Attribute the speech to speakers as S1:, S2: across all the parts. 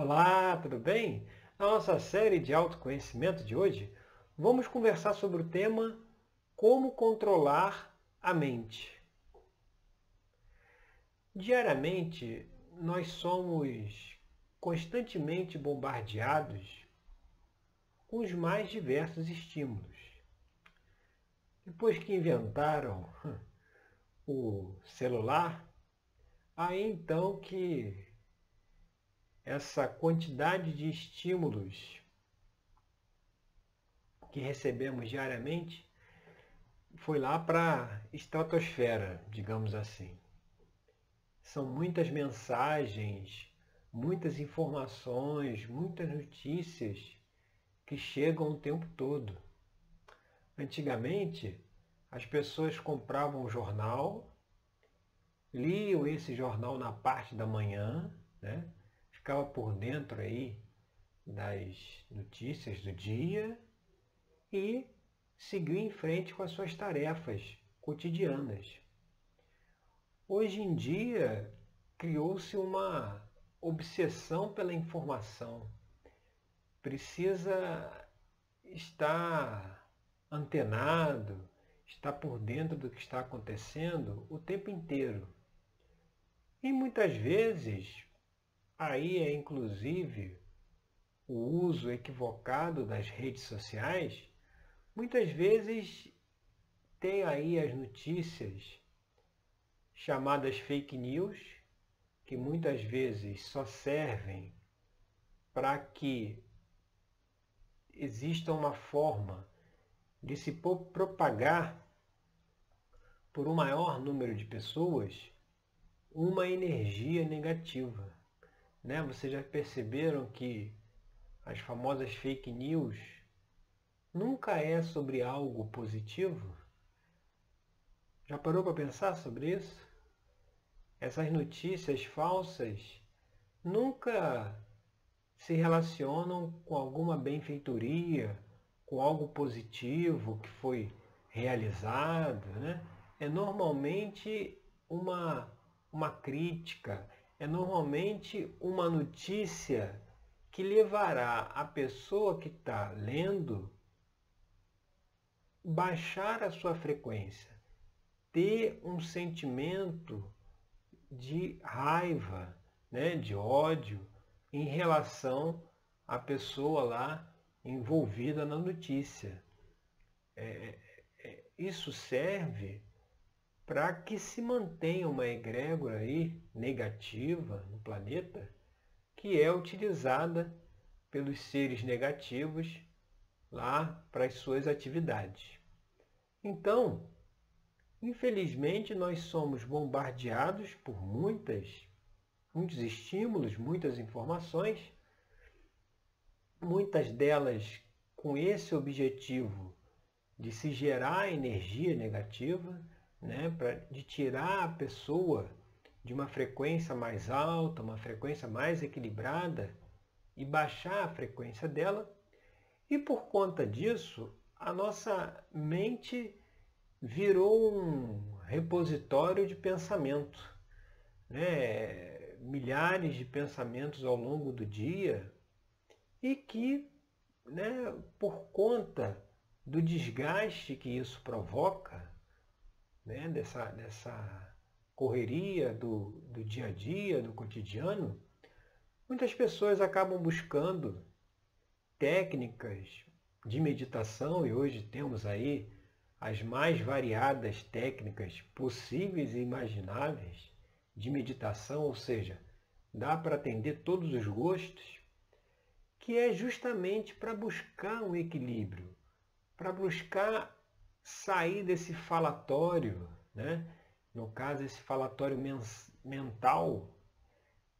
S1: Olá, tudo bem? Na nossa série de autoconhecimento de hoje, vamos conversar sobre o tema Como controlar a mente. Diariamente, nós somos constantemente bombardeados com os mais diversos estímulos. Depois que inventaram o celular, aí então que essa quantidade de estímulos que recebemos diariamente foi lá para a estratosfera, digamos assim. São muitas mensagens, muitas informações, muitas notícias que chegam o tempo todo. Antigamente, as pessoas compravam um jornal, liam esse jornal na parte da manhã, né? Ficava por dentro aí das notícias do dia e seguiu em frente com as suas tarefas cotidianas. Hoje em dia, criou-se uma obsessão pela informação. Precisa estar antenado, estar por dentro do que está acontecendo o tempo inteiro. E muitas vezes Aí é inclusive o uso equivocado das redes sociais, muitas vezes tem aí as notícias chamadas fake news, que muitas vezes só servem para que exista uma forma de se propagar por um maior número de pessoas uma energia negativa. Né? Vocês já perceberam que as famosas fake news nunca é sobre algo positivo? Já parou para pensar sobre isso? Essas notícias falsas nunca se relacionam com alguma benfeitoria, com algo positivo que foi realizado, né? É normalmente uma, uma crítica, é normalmente uma notícia que levará a pessoa que está lendo baixar a sua frequência, ter um sentimento de raiva, né, de ódio em relação à pessoa lá envolvida na notícia. É, é, isso serve para que se mantenha uma egrégora aí negativa no planeta, que é utilizada pelos seres negativos lá para as suas atividades. Então, infelizmente, nós somos bombardeados por muitas, muitos estímulos, muitas informações, muitas delas com esse objetivo de se gerar energia negativa, né, pra, de tirar a pessoa de uma frequência mais alta, uma frequência mais equilibrada e baixar a frequência dela. E por conta disso, a nossa mente virou um repositório de pensamento. Né? Milhares de pensamentos ao longo do dia e que, né, por conta do desgaste que isso provoca, né, dessa, dessa correria do, do dia a dia, do cotidiano, muitas pessoas acabam buscando técnicas de meditação e hoje temos aí as mais variadas técnicas possíveis e imagináveis de meditação, ou seja, dá para atender todos os gostos, que é justamente para buscar um equilíbrio, para buscar sair desse falatório, né? no caso esse falatório mental,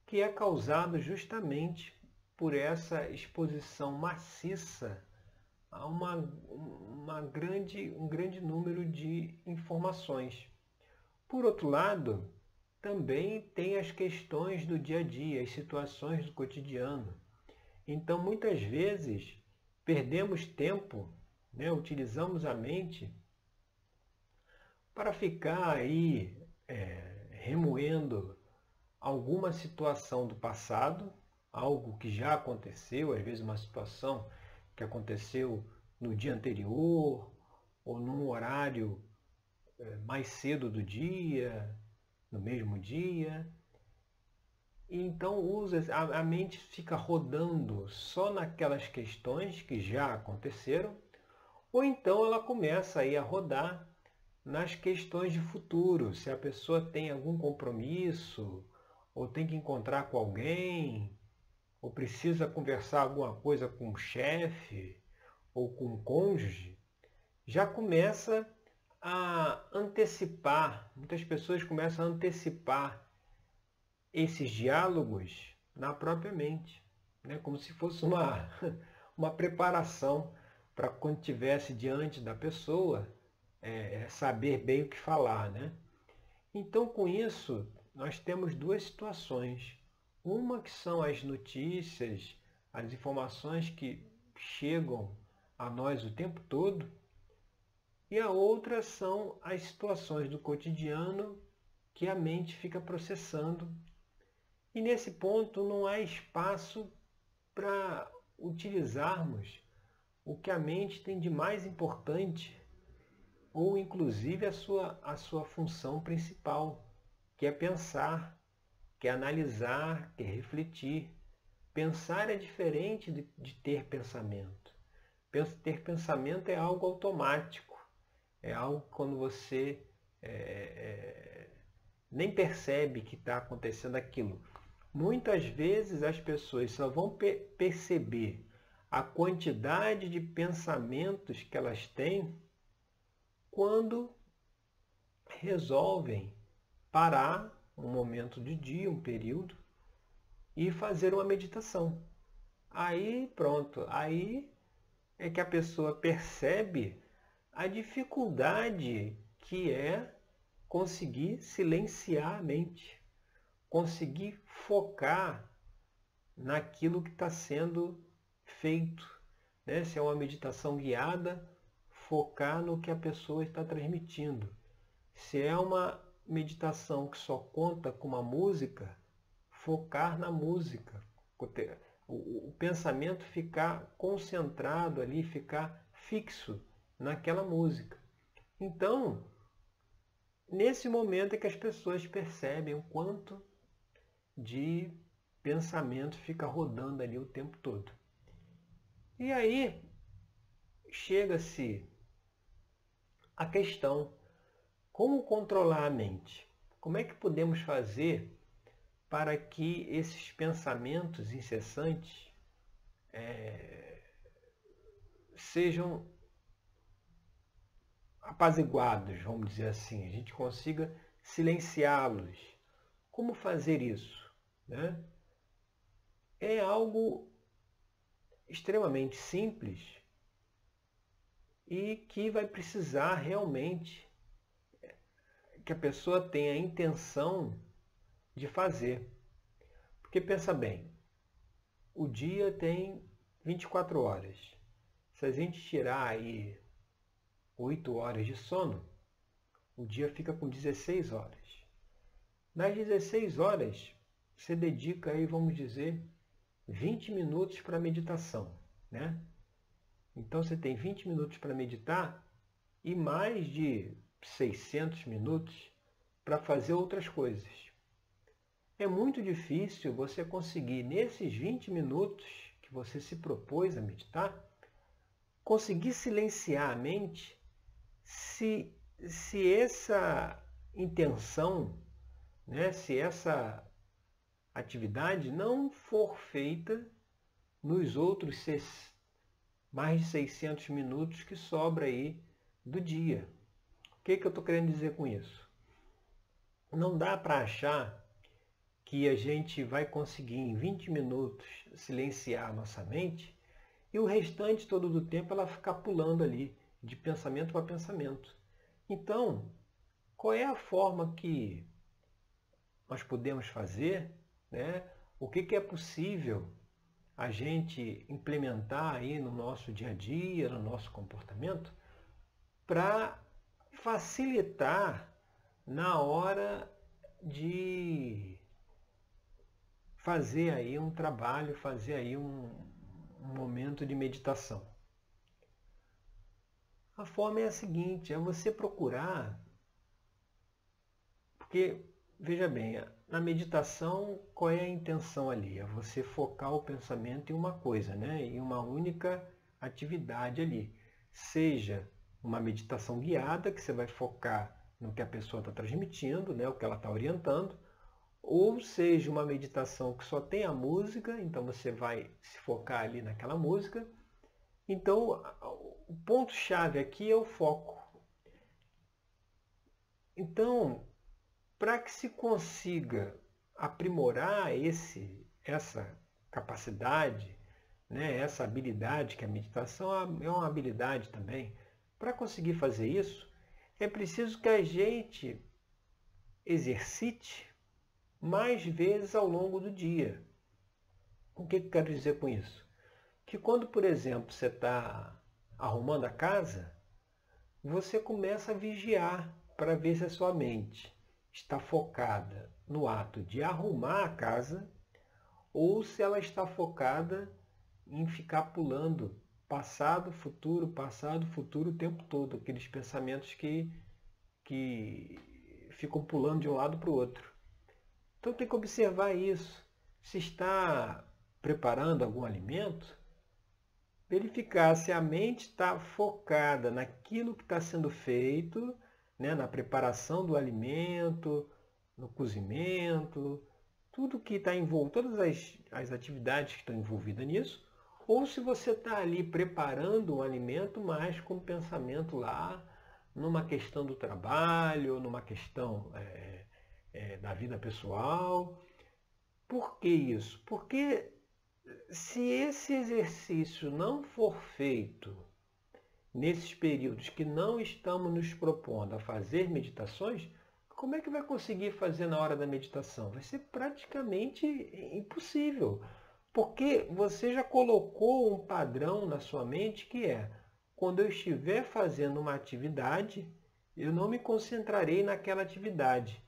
S1: que é causado justamente por essa exposição maciça a uma, uma grande, um grande número de informações. Por outro lado, também tem as questões do dia a dia, as situações do cotidiano. Então, muitas vezes, perdemos tempo né, utilizamos a mente para ficar aí é, remoendo alguma situação do passado, algo que já aconteceu, às vezes uma situação que aconteceu no dia anterior ou num horário eh, mais cedo do dia, no mesmo dia. E então usa a mente fica rodando só naquelas questões que já aconteceram, ou então ela começa aí a rodar nas questões de futuro, se a pessoa tem algum compromisso, ou tem que encontrar com alguém, ou precisa conversar alguma coisa com o chefe ou com o cônjuge, já começa a antecipar, muitas pessoas começam a antecipar esses diálogos na própria mente, né? como se fosse uma, uma preparação para quando estivesse diante da pessoa é, é, saber bem o que falar. Né? Então, com isso, nós temos duas situações. Uma que são as notícias, as informações que chegam a nós o tempo todo, e a outra são as situações do cotidiano que a mente fica processando. E nesse ponto não há espaço para utilizarmos o que a mente tem de mais importante ou inclusive a sua, a sua função principal, que é pensar, que é analisar, que é refletir. Pensar é diferente de, de ter pensamento. Ter pensamento é algo automático, é algo quando você é, é, nem percebe que está acontecendo aquilo. Muitas vezes as pessoas só vão per perceber a quantidade de pensamentos que elas têm quando resolvem parar um momento de dia, um período, e fazer uma meditação. Aí pronto, aí é que a pessoa percebe a dificuldade que é conseguir silenciar a mente, conseguir focar naquilo que está sendo feito. Né? Se é uma meditação guiada, focar no que a pessoa está transmitindo. Se é uma meditação que só conta com uma música, focar na música. O, pensamento ficar concentrado ali, ficar fixo naquela música. Então, nesse momento é que as pessoas percebem o quanto de pensamento fica rodando ali o tempo todo. E aí chega-se a questão: como controlar a mente? Como é que podemos fazer para que esses pensamentos incessantes é, sejam apaziguados, vamos dizer assim, a gente consiga silenciá-los. Como fazer isso? Né? É algo extremamente simples e que vai precisar realmente que a pessoa tenha a intenção de fazer. Porque pensa bem, o dia tem 24 horas. Se a gente tirar aí 8 horas de sono, o dia fica com 16 horas. Nas 16 horas, você dedica aí, vamos dizer, 20 minutos para meditação, né? Então você tem 20 minutos para meditar e mais de 600 minutos para fazer outras coisas. É muito difícil você conseguir, nesses 20 minutos que você se propôs a meditar, conseguir silenciar a mente se, se essa intenção, né, se essa atividade não for feita nos outros mais de 600 minutos que sobra aí do dia. O que, que eu estou querendo dizer com isso? Não dá para achar que a gente vai conseguir em 20 minutos silenciar a nossa mente e o restante todo do tempo ela ficar pulando ali de pensamento para pensamento. Então, qual é a forma que nós podemos fazer, né? o que, que é possível a gente implementar aí no nosso dia a dia, no nosso comportamento, para facilitar na hora de fazer aí um trabalho, fazer aí um, um momento de meditação. A forma é a seguinte, é você procurar, porque, veja bem, na meditação, qual é a intenção ali? É você focar o pensamento em uma coisa, né? em uma única atividade ali. Seja uma meditação guiada, que você vai focar no que a pessoa está transmitindo, né? o que ela está orientando, ou seja uma meditação que só tem a música, então você vai se focar ali naquela música. Então, o ponto-chave aqui é o foco. Então, para que se consiga aprimorar esse, essa capacidade, né, essa habilidade, que a meditação é uma habilidade também, para conseguir fazer isso, é preciso que a gente exercite mais vezes ao longo do dia. O que eu quero dizer com isso? Que quando, por exemplo, você está arrumando a casa, você começa a vigiar para ver se a sua mente está focada no ato de arrumar a casa ou se ela está focada em ficar pulando passado, futuro, passado, futuro o tempo todo, aqueles pensamentos que, que ficam pulando de um lado para o outro. Então tem que observar isso. Se está preparando algum alimento, verificar se a mente está focada naquilo que está sendo feito, né, na preparação do alimento, no cozimento, tudo que está envolvido, todas as, as atividades que estão envolvidas nisso, ou se você está ali preparando um alimento, mas com pensamento lá numa questão do trabalho, numa questão é, é, da vida pessoal. Por que isso? Porque se esse exercício não for feito nesses períodos que não estamos nos propondo a fazer meditações, como é que vai conseguir fazer na hora da meditação? Vai ser praticamente impossível. Porque você já colocou um padrão na sua mente que é, quando eu estiver fazendo uma atividade, eu não me concentrarei naquela atividade.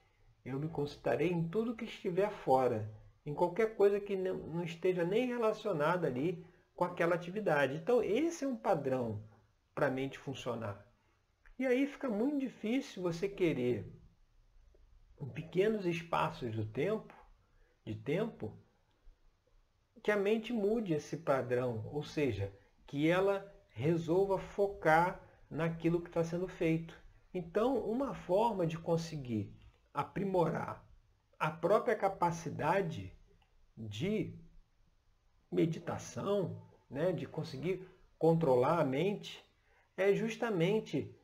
S1: Eu me consultarei em tudo que estiver fora, em qualquer coisa que não esteja nem relacionada ali com aquela atividade. Então, esse é um padrão para a mente funcionar. E aí fica muito difícil você querer, em pequenos espaços do tempo, de tempo, que a mente mude esse padrão, ou seja, que ela resolva focar naquilo que está sendo feito. Então, uma forma de conseguir aprimorar a própria capacidade de meditação, né, de conseguir controlar a mente, é justamente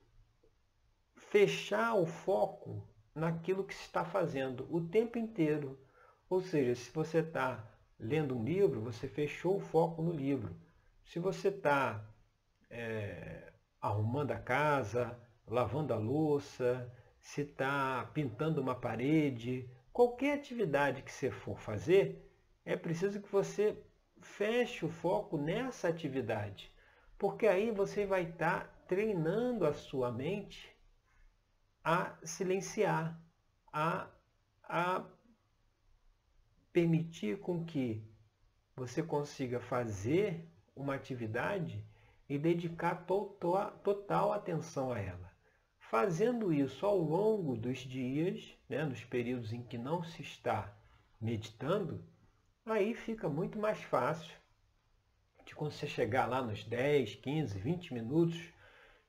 S1: fechar o foco naquilo que se está fazendo o tempo inteiro. Ou seja, se você está lendo um livro, você fechou o foco no livro. Se você está é, arrumando a casa, lavando a louça, se está pintando uma parede, qualquer atividade que você for fazer, é preciso que você feche o foco nessa atividade, porque aí você vai estar tá treinando a sua mente a silenciar, a, a permitir com que você consiga fazer uma atividade e dedicar total, total atenção a ela. Fazendo isso ao longo dos dias, né, nos períodos em que não se está meditando, aí fica muito mais fácil de quando você chegar lá nos 10, 15, 20 minutos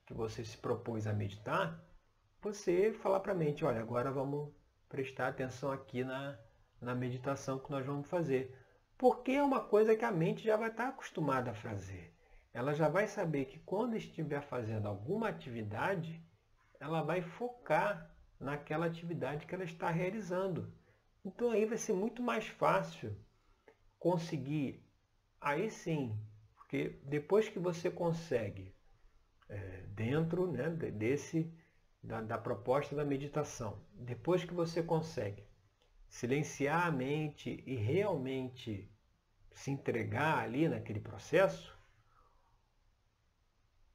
S1: que você se propôs a meditar, você falar para a mente, olha, agora vamos prestar atenção aqui na, na meditação que nós vamos fazer. Porque é uma coisa que a mente já vai estar acostumada a fazer. Ela já vai saber que quando estiver fazendo alguma atividade, ela vai focar naquela atividade que ela está realizando. Então aí vai ser muito mais fácil conseguir, aí sim, porque depois que você consegue, é, dentro né, desse, da, da proposta da meditação, depois que você consegue silenciar a mente e realmente se entregar ali naquele processo,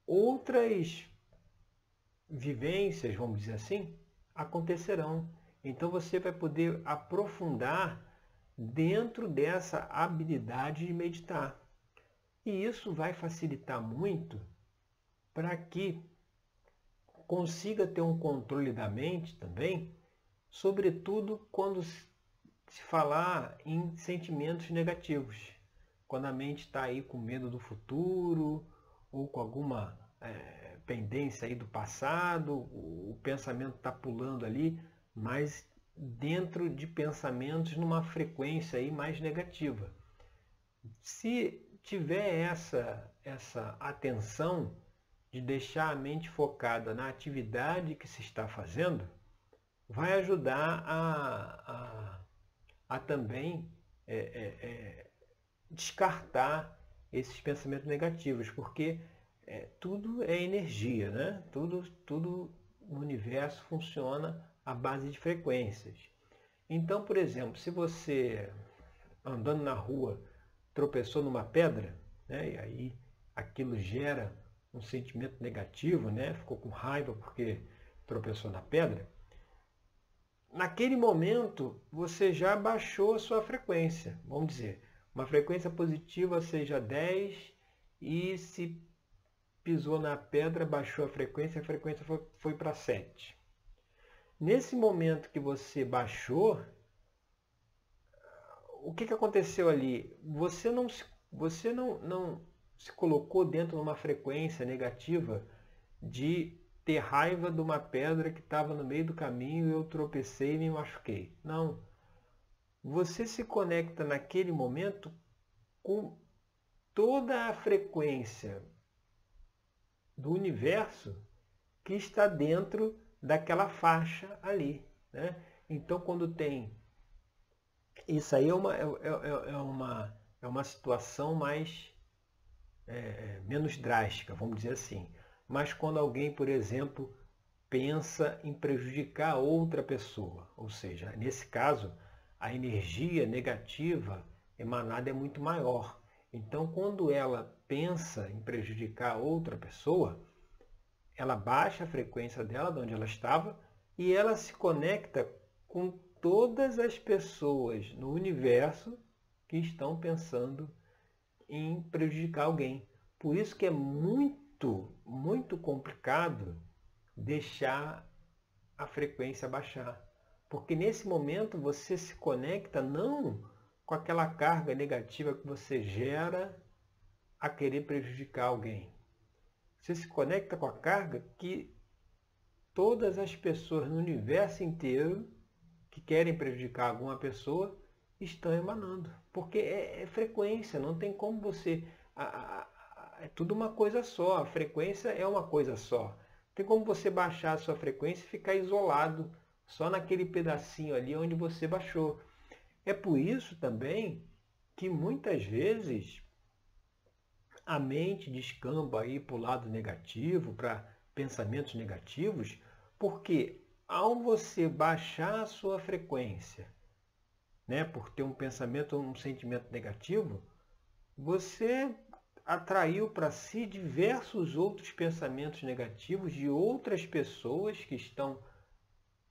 S1: outras vivências, vamos dizer assim, acontecerão. Então você vai poder aprofundar dentro dessa habilidade de meditar. E isso vai facilitar muito para que consiga ter um controle da mente também, sobretudo quando se falar em sentimentos negativos. Quando a mente está aí com medo do futuro ou com alguma é, pendência aí do passado, o, o pensamento está pulando ali, mas dentro de pensamentos numa frequência aí mais negativa. Se tiver essa, essa atenção de deixar a mente focada na atividade que se está fazendo, vai ajudar a, a, a também é, é, é, descartar esses pensamentos negativos, porque é, tudo é energia, né? tudo, tudo no universo funciona à base de frequências. Então, por exemplo, se você andando na rua tropeçou numa pedra, né, e aí aquilo gera um sentimento negativo, né, ficou com raiva porque tropeçou na pedra, naquele momento você já baixou a sua frequência. Vamos dizer, uma frequência positiva seja 10 e se pisou na pedra, baixou a frequência, a frequência foi, foi para 7. Nesse momento que você baixou, o que, que aconteceu ali? Você não, você não, não se colocou dentro de uma frequência negativa de ter raiva de uma pedra que estava no meio do caminho eu tropecei e me machuquei. Não. Você se conecta naquele momento com toda a frequência do universo que está dentro daquela faixa ali. Né? Então, quando tem. Isso aí é uma, é, é, é uma, é uma situação mais. É, menos drástica, vamos dizer assim. Mas quando alguém, por exemplo, pensa em prejudicar outra pessoa, ou seja, nesse caso, a energia negativa emanada é muito maior. Então, quando ela pensa em prejudicar outra pessoa, ela baixa a frequência dela de onde ela estava e ela se conecta com todas as pessoas no universo que estão pensando em prejudicar alguém. Por isso que é muito, muito complicado deixar a frequência baixar. Porque nesse momento você se conecta não com aquela carga negativa que você gera a querer prejudicar alguém. Você se conecta com a carga que todas as pessoas no universo inteiro que querem prejudicar alguma pessoa estão emanando. Porque é, é frequência, não tem como você. A, a, a, é tudo uma coisa só, a frequência é uma coisa só. Tem como você baixar a sua frequência e ficar isolado só naquele pedacinho ali onde você baixou. É por isso também que muitas vezes a mente descamba aí para o lado negativo, para pensamentos negativos, porque ao você baixar a sua frequência, né, por ter um pensamento ou um sentimento negativo, você atraiu para si diversos outros pensamentos negativos de outras pessoas que estão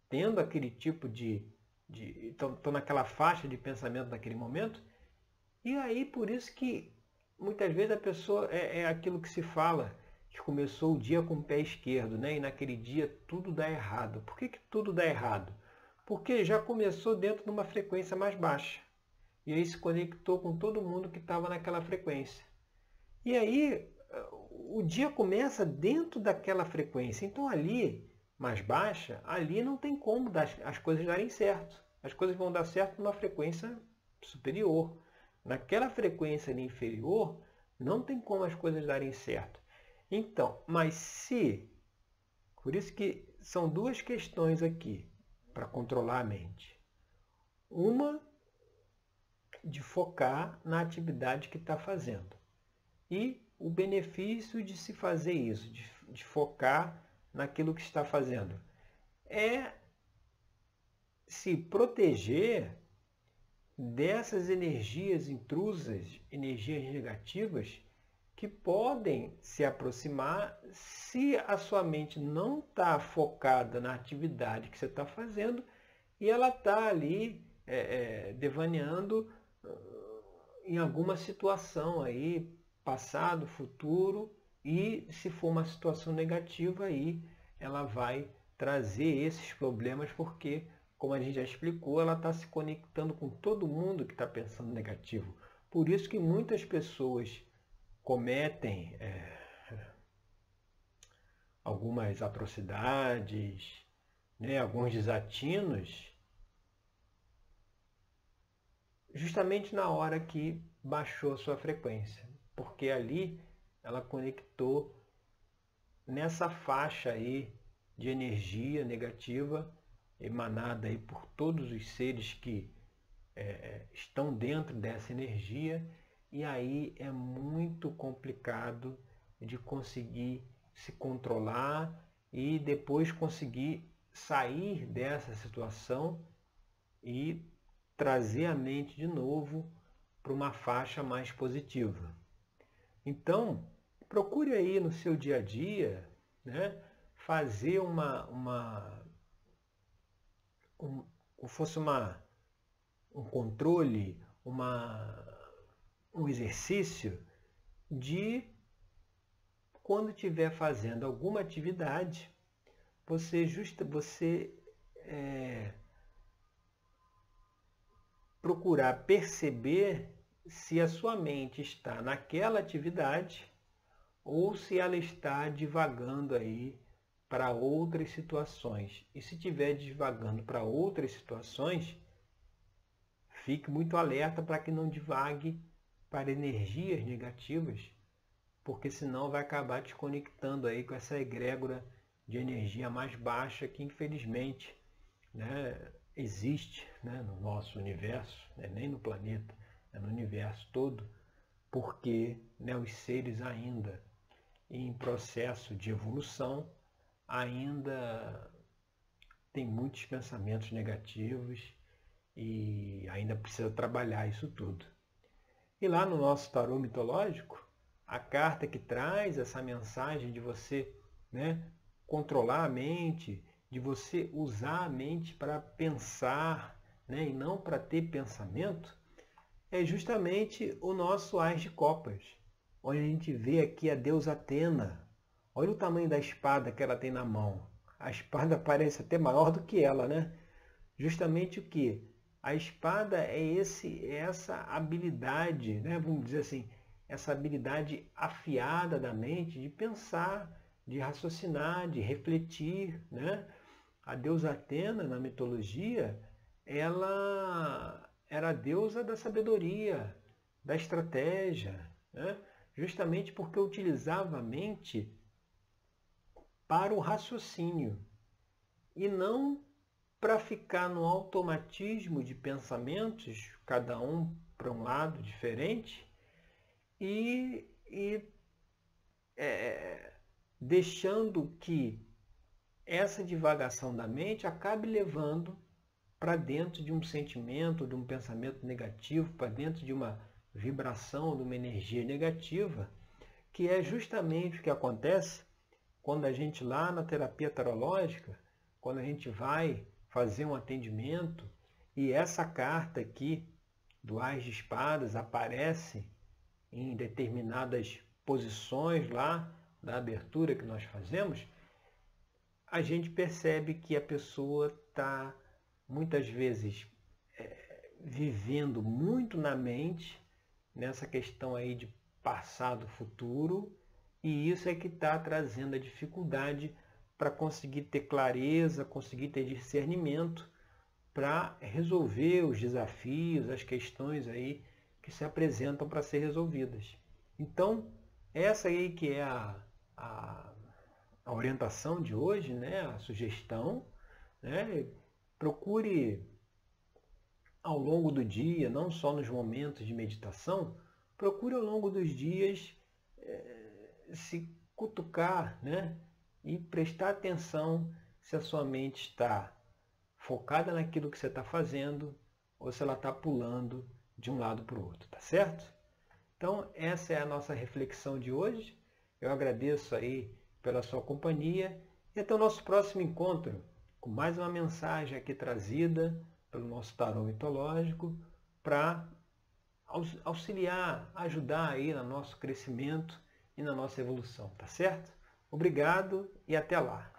S1: tendo aquele tipo de. estão, estão naquela faixa de pensamento naquele momento. E aí por isso que muitas vezes a pessoa é, é, aquilo que se fala, que começou o dia com o pé esquerdo, né? E naquele dia tudo dá errado. Por que, que tudo dá errado? Porque já começou dentro de uma frequência mais baixa. E aí se conectou com todo mundo que estava naquela frequência. E aí o dia começa dentro daquela frequência. Então ali, mais baixa, ali não tem como dar, as coisas darem certo. As coisas vão dar certo numa frequência superior. Naquela frequência inferior, não tem como as coisas darem certo. Então, mas se, por isso que são duas questões aqui para controlar a mente. Uma de focar na atividade que está fazendo. E o benefício de se fazer isso, de, de focar naquilo que está fazendo, é se proteger dessas energias intrusas, energias negativas, que podem se aproximar se a sua mente não está focada na atividade que você está fazendo e ela está ali é, é, devaneando em alguma situação aí, passado, futuro, e se for uma situação negativa aí, ela vai trazer esses problemas porque, como a gente já explicou, ela está se conectando com todo mundo que está pensando negativo. Por isso que muitas pessoas cometem é, algumas atrocidades, né, alguns desatinos, justamente na hora que baixou sua frequência, porque ali ela conectou nessa faixa aí de energia negativa emanada aí por todos os seres que é, estão dentro dessa energia e aí é muito complicado de conseguir se controlar e depois conseguir sair dessa situação e trazer a mente de novo para uma faixa mais positiva. Então, procure aí no seu dia a dia né, fazer uma, uma um, como fosse uma, um controle, uma, um exercício de quando estiver fazendo alguma atividade, você justa, você é, procurar perceber se a sua mente está naquela atividade ou se ela está divagando aí para outras situações. E se estiver divagando para outras situações, fique muito alerta para que não divague para energias negativas porque senão vai acabar te conectando aí com essa egrégora de energia mais baixa que infelizmente né, existe né, no nosso universo, né, nem no planeta, é no universo todo, porque né, os seres ainda em processo de evolução ainda tem muitos pensamentos negativos e ainda precisa trabalhar isso tudo. E lá no nosso tarô mitológico, a carta que traz essa mensagem de você né, controlar a mente, de você usar a mente para pensar né, e não para ter pensamento, é justamente o nosso Ás de Copas, onde a gente vê aqui a deusa Atena. Olha o tamanho da espada que ela tem na mão. A espada parece até maior do que ela, né? Justamente o que? A espada é esse, é essa habilidade, né? vamos dizer assim, essa habilidade afiada da mente de pensar, de raciocinar, de refletir. Né? A deusa Atena, na mitologia, ela era a deusa da sabedoria, da estratégia, né? justamente porque utilizava a mente para o raciocínio e não para ficar no automatismo de pensamentos, cada um para um lado diferente, e, e é, deixando que essa divagação da mente acabe levando para dentro de um sentimento, de um pensamento negativo, para dentro de uma vibração, de uma energia negativa, que é justamente o que acontece quando a gente lá na terapia tarológica, quando a gente vai fazer um atendimento e essa carta aqui do Ás de Espadas aparece em determinadas posições lá da abertura que nós fazemos, a gente percebe que a pessoa está muitas vezes é, vivendo muito na mente nessa questão aí de passado, futuro, e isso é que está trazendo a dificuldade para conseguir ter clareza, conseguir ter discernimento para resolver os desafios, as questões aí que se apresentam para ser resolvidas. Então, essa aí que é a, a, a orientação de hoje, né, a sugestão, né, procure ao longo do dia, não só nos momentos de meditação, procure ao longo dos dias é, se cutucar né, e prestar atenção se a sua mente está focada naquilo que você está fazendo ou se ela está pulando de um lado para o outro, tá certo? Então, essa é a nossa reflexão de hoje. Eu agradeço aí pela sua companhia e até o nosso próximo encontro com mais uma mensagem aqui trazida pelo nosso tarô mitológico para auxiliar, ajudar aí no nosso crescimento e na nossa evolução, tá certo? Obrigado e até lá.